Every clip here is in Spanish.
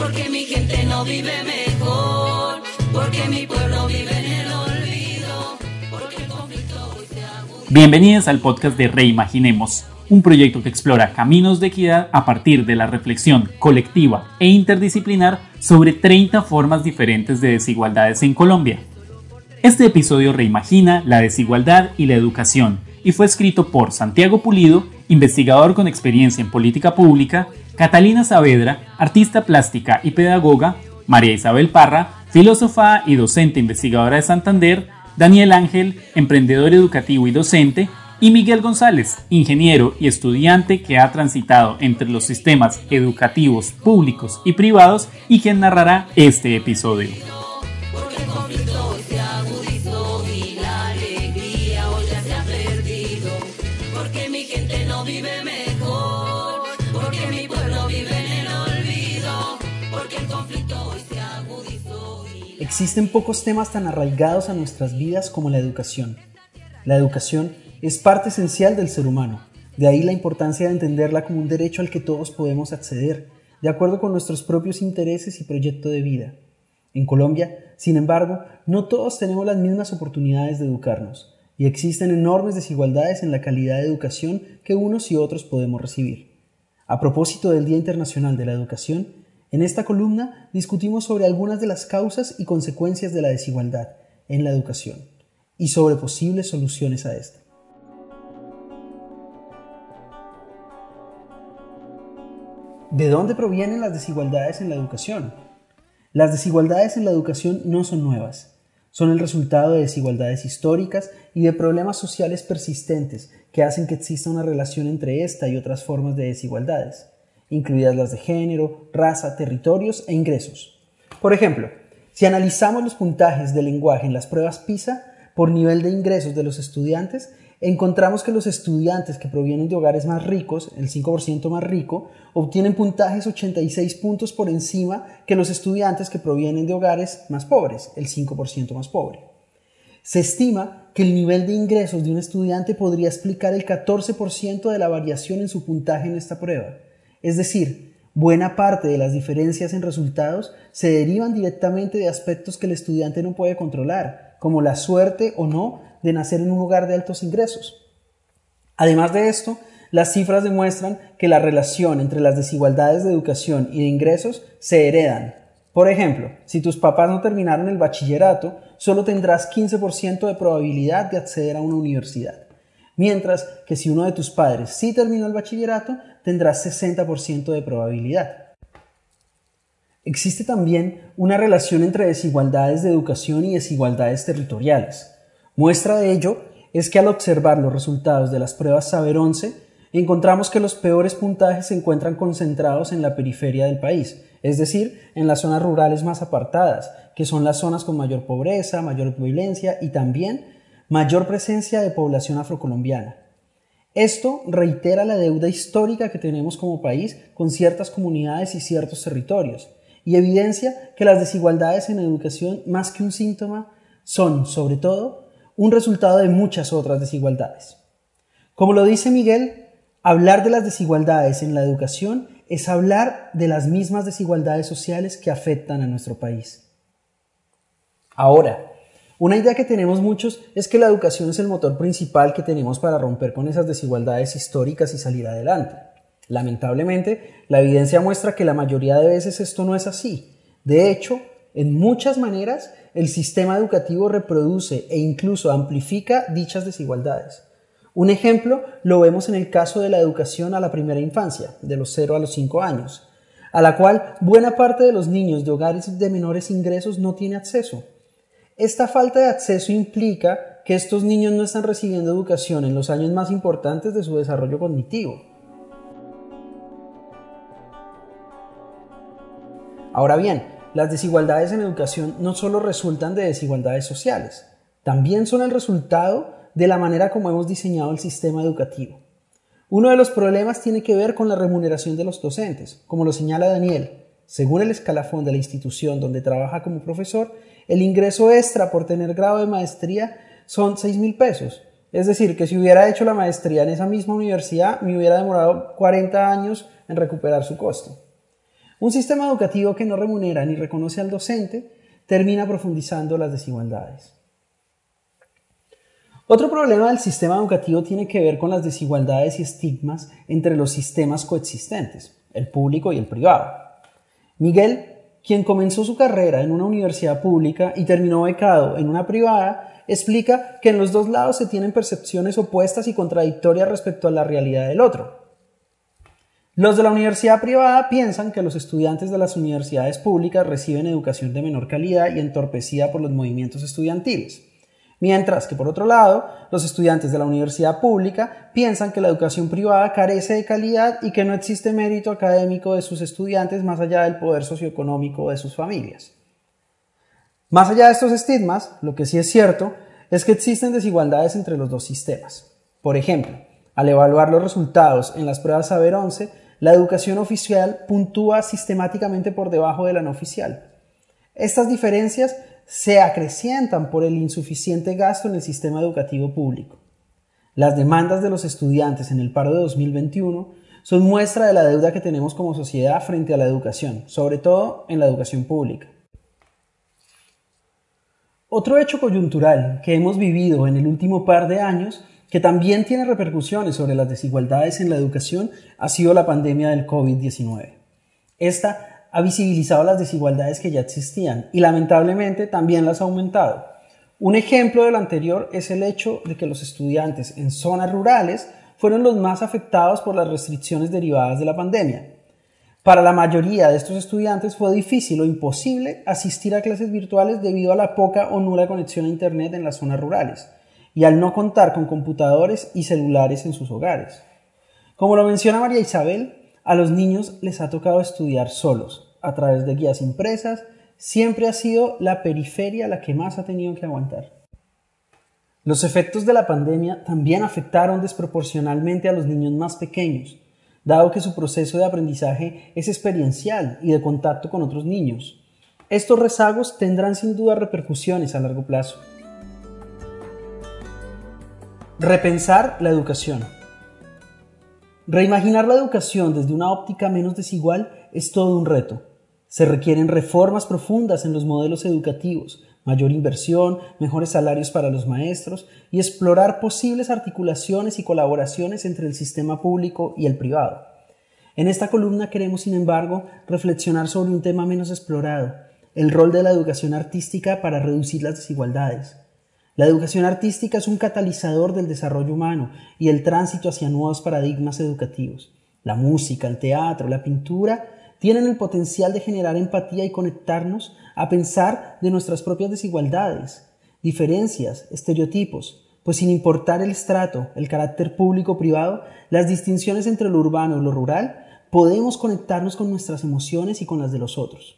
Porque mi gente no vive mejor, porque mi pueblo vive en el olvido, porque el conflicto se agudizó. Bienvenidos al podcast de Reimaginemos, un proyecto que explora caminos de equidad a partir de la reflexión colectiva e interdisciplinar sobre 30 formas diferentes de desigualdades en Colombia. Este episodio reimagina la desigualdad y la educación y fue escrito por Santiago Pulido, investigador con experiencia en política pública, Catalina Saavedra, artista plástica y pedagoga, María Isabel Parra, filósofa y docente investigadora de Santander, Daniel Ángel, emprendedor educativo y docente, y Miguel González, ingeniero y estudiante que ha transitado entre los sistemas educativos públicos y privados y quien narrará este episodio. Existen pocos temas tan arraigados a nuestras vidas como la educación. La educación es parte esencial del ser humano, de ahí la importancia de entenderla como un derecho al que todos podemos acceder, de acuerdo con nuestros propios intereses y proyecto de vida. En Colombia, sin embargo, no todos tenemos las mismas oportunidades de educarnos, y existen enormes desigualdades en la calidad de educación que unos y otros podemos recibir. A propósito del Día Internacional de la Educación, en esta columna discutimos sobre algunas de las causas y consecuencias de la desigualdad en la educación y sobre posibles soluciones a esta. ¿De dónde provienen las desigualdades en la educación? Las desigualdades en la educación no son nuevas. Son el resultado de desigualdades históricas y de problemas sociales persistentes que hacen que exista una relación entre esta y otras formas de desigualdades, incluidas las de género, raza, territorios e ingresos. Por ejemplo, si analizamos los puntajes de lenguaje en las pruebas PISA por nivel de ingresos de los estudiantes, encontramos que los estudiantes que provienen de hogares más ricos, el 5% más rico, obtienen puntajes 86 puntos por encima que los estudiantes que provienen de hogares más pobres, el 5% más pobre. Se estima que el nivel de ingresos de un estudiante podría explicar el 14% de la variación en su puntaje en esta prueba. Es decir, buena parte de las diferencias en resultados se derivan directamente de aspectos que el estudiante no puede controlar, como la suerte o no de nacer en un lugar de altos ingresos. Además de esto, las cifras demuestran que la relación entre las desigualdades de educación y de ingresos se heredan. Por ejemplo, si tus papás no terminaron el bachillerato, solo tendrás 15% de probabilidad de acceder a una universidad, mientras que si uno de tus padres sí terminó el bachillerato, tendrás 60% de probabilidad. Existe también una relación entre desigualdades de educación y desigualdades territoriales. Muestra de ello es que al observar los resultados de las pruebas Saber 11, encontramos que los peores puntajes se encuentran concentrados en la periferia del país, es decir, en las zonas rurales más apartadas, que son las zonas con mayor pobreza, mayor violencia y también mayor presencia de población afrocolombiana. Esto reitera la deuda histórica que tenemos como país con ciertas comunidades y ciertos territorios, y evidencia que las desigualdades en educación, más que un síntoma, son, sobre todo, un resultado de muchas otras desigualdades. Como lo dice Miguel, hablar de las desigualdades en la educación es hablar de las mismas desigualdades sociales que afectan a nuestro país. Ahora, una idea que tenemos muchos es que la educación es el motor principal que tenemos para romper con esas desigualdades históricas y salir adelante. Lamentablemente, la evidencia muestra que la mayoría de veces esto no es así. De hecho, en muchas maneras, el sistema educativo reproduce e incluso amplifica dichas desigualdades. Un ejemplo lo vemos en el caso de la educación a la primera infancia, de los 0 a los 5 años, a la cual buena parte de los niños de hogares de menores ingresos no tiene acceso. Esta falta de acceso implica que estos niños no están recibiendo educación en los años más importantes de su desarrollo cognitivo. Ahora bien, las desigualdades en educación no solo resultan de desigualdades sociales, también son el resultado de la manera como hemos diseñado el sistema educativo. Uno de los problemas tiene que ver con la remuneración de los docentes. Como lo señala Daniel, según el escalafón de la institución donde trabaja como profesor, el ingreso extra por tener grado de maestría son 6 mil pesos. Es decir, que si hubiera hecho la maestría en esa misma universidad, me hubiera demorado 40 años en recuperar su costo. Un sistema educativo que no remunera ni reconoce al docente termina profundizando las desigualdades. Otro problema del sistema educativo tiene que ver con las desigualdades y estigmas entre los sistemas coexistentes, el público y el privado. Miguel, quien comenzó su carrera en una universidad pública y terminó becado en una privada, explica que en los dos lados se tienen percepciones opuestas y contradictorias respecto a la realidad del otro. Los de la universidad privada piensan que los estudiantes de las universidades públicas reciben educación de menor calidad y entorpecida por los movimientos estudiantiles. Mientras que por otro lado, los estudiantes de la universidad pública piensan que la educación privada carece de calidad y que no existe mérito académico de sus estudiantes más allá del poder socioeconómico de sus familias. Más allá de estos estigmas, lo que sí es cierto es que existen desigualdades entre los dos sistemas. Por ejemplo, al evaluar los resultados en las pruebas Saber 11, la educación oficial puntúa sistemáticamente por debajo de la no oficial. Estas diferencias se acrecientan por el insuficiente gasto en el sistema educativo público. Las demandas de los estudiantes en el paro de 2021 son muestra de la deuda que tenemos como sociedad frente a la educación, sobre todo en la educación pública. Otro hecho coyuntural que hemos vivido en el último par de años, que también tiene repercusiones sobre las desigualdades en la educación, ha sido la pandemia del COVID-19. Esta ha visibilizado las desigualdades que ya existían y lamentablemente también las ha aumentado. Un ejemplo de lo anterior es el hecho de que los estudiantes en zonas rurales fueron los más afectados por las restricciones derivadas de la pandemia. Para la mayoría de estos estudiantes fue difícil o imposible asistir a clases virtuales debido a la poca o nula conexión a Internet en las zonas rurales y al no contar con computadores y celulares en sus hogares. Como lo menciona María Isabel, a los niños les ha tocado estudiar solos, a través de guías impresas, siempre ha sido la periferia la que más ha tenido que aguantar. Los efectos de la pandemia también afectaron desproporcionalmente a los niños más pequeños, dado que su proceso de aprendizaje es experiencial y de contacto con otros niños. Estos rezagos tendrán sin duda repercusiones a largo plazo. Repensar la educación. Reimaginar la educación desde una óptica menos desigual es todo un reto. Se requieren reformas profundas en los modelos educativos, mayor inversión, mejores salarios para los maestros y explorar posibles articulaciones y colaboraciones entre el sistema público y el privado. En esta columna queremos, sin embargo, reflexionar sobre un tema menos explorado, el rol de la educación artística para reducir las desigualdades. La educación artística es un catalizador del desarrollo humano y el tránsito hacia nuevos paradigmas educativos. La música, el teatro, la pintura tienen el potencial de generar empatía y conectarnos a pensar de nuestras propias desigualdades, diferencias, estereotipos, pues sin importar el estrato, el carácter público-privado, las distinciones entre lo urbano y lo rural, podemos conectarnos con nuestras emociones y con las de los otros.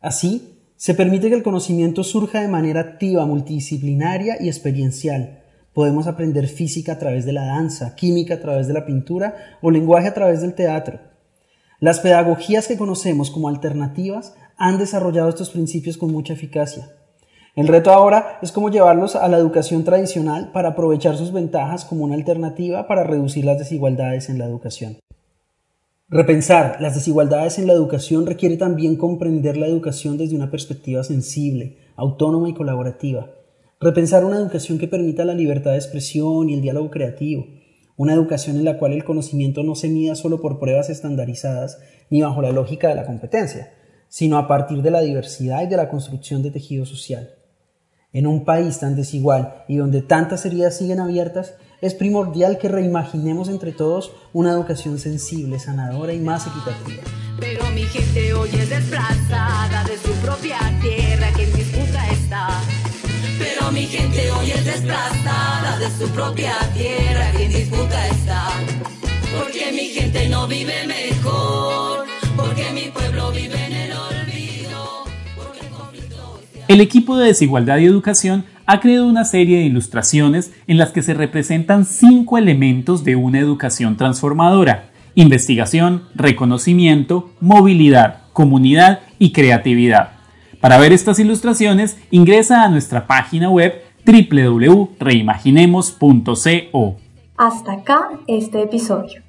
Así, se permite que el conocimiento surja de manera activa, multidisciplinaria y experiencial. Podemos aprender física a través de la danza, química a través de la pintura o lenguaje a través del teatro. Las pedagogías que conocemos como alternativas han desarrollado estos principios con mucha eficacia. El reto ahora es cómo llevarlos a la educación tradicional para aprovechar sus ventajas como una alternativa para reducir las desigualdades en la educación. Repensar las desigualdades en la educación requiere también comprender la educación desde una perspectiva sensible, autónoma y colaborativa. Repensar una educación que permita la libertad de expresión y el diálogo creativo. Una educación en la cual el conocimiento no se mida solo por pruebas estandarizadas ni bajo la lógica de la competencia, sino a partir de la diversidad y de la construcción de tejido social. En un país tan desigual y donde tantas heridas siguen abiertas, es primordial que reimaginemos entre todos una educación sensible, sanadora y más equitativa. Pero mi gente hoy es desplazada de su propia tierra, que en disputa está. Pero mi gente hoy es desplazada de su propia tierra, que en disputa está. Porque mi gente no vive mejor, porque mi pueblo vive en el olvido. el equipo de Desigualdad y Educación ha creado una serie de ilustraciones en las que se representan cinco elementos de una educación transformadora. Investigación, reconocimiento, movilidad, comunidad y creatividad. Para ver estas ilustraciones, ingresa a nuestra página web www.reimaginemos.co. Hasta acá este episodio.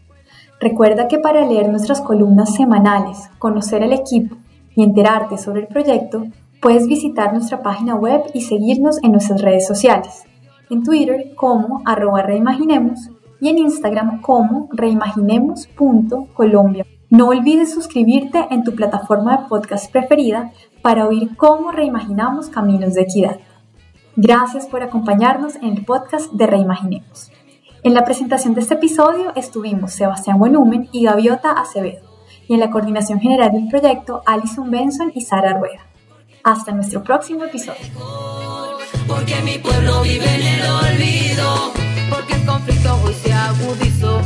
Recuerda que para leer nuestras columnas semanales, conocer el equipo y enterarte sobre el proyecto, puedes visitar nuestra página web y seguirnos en nuestras redes sociales. En Twitter como arroba reimaginemos y en Instagram como reimaginemos.colombia. No olvides suscribirte en tu plataforma de podcast preferida para oír cómo reimaginamos caminos de equidad. Gracias por acompañarnos en el podcast de Reimaginemos. En la presentación de este episodio estuvimos Sebastián Buenumen y Gaviota Acevedo, y en la coordinación general del proyecto Alison Benson y Sara Rueda. Hasta nuestro próximo episodio. Porque mi pueblo vive en el olvido, porque el conflicto hoy se agudizó.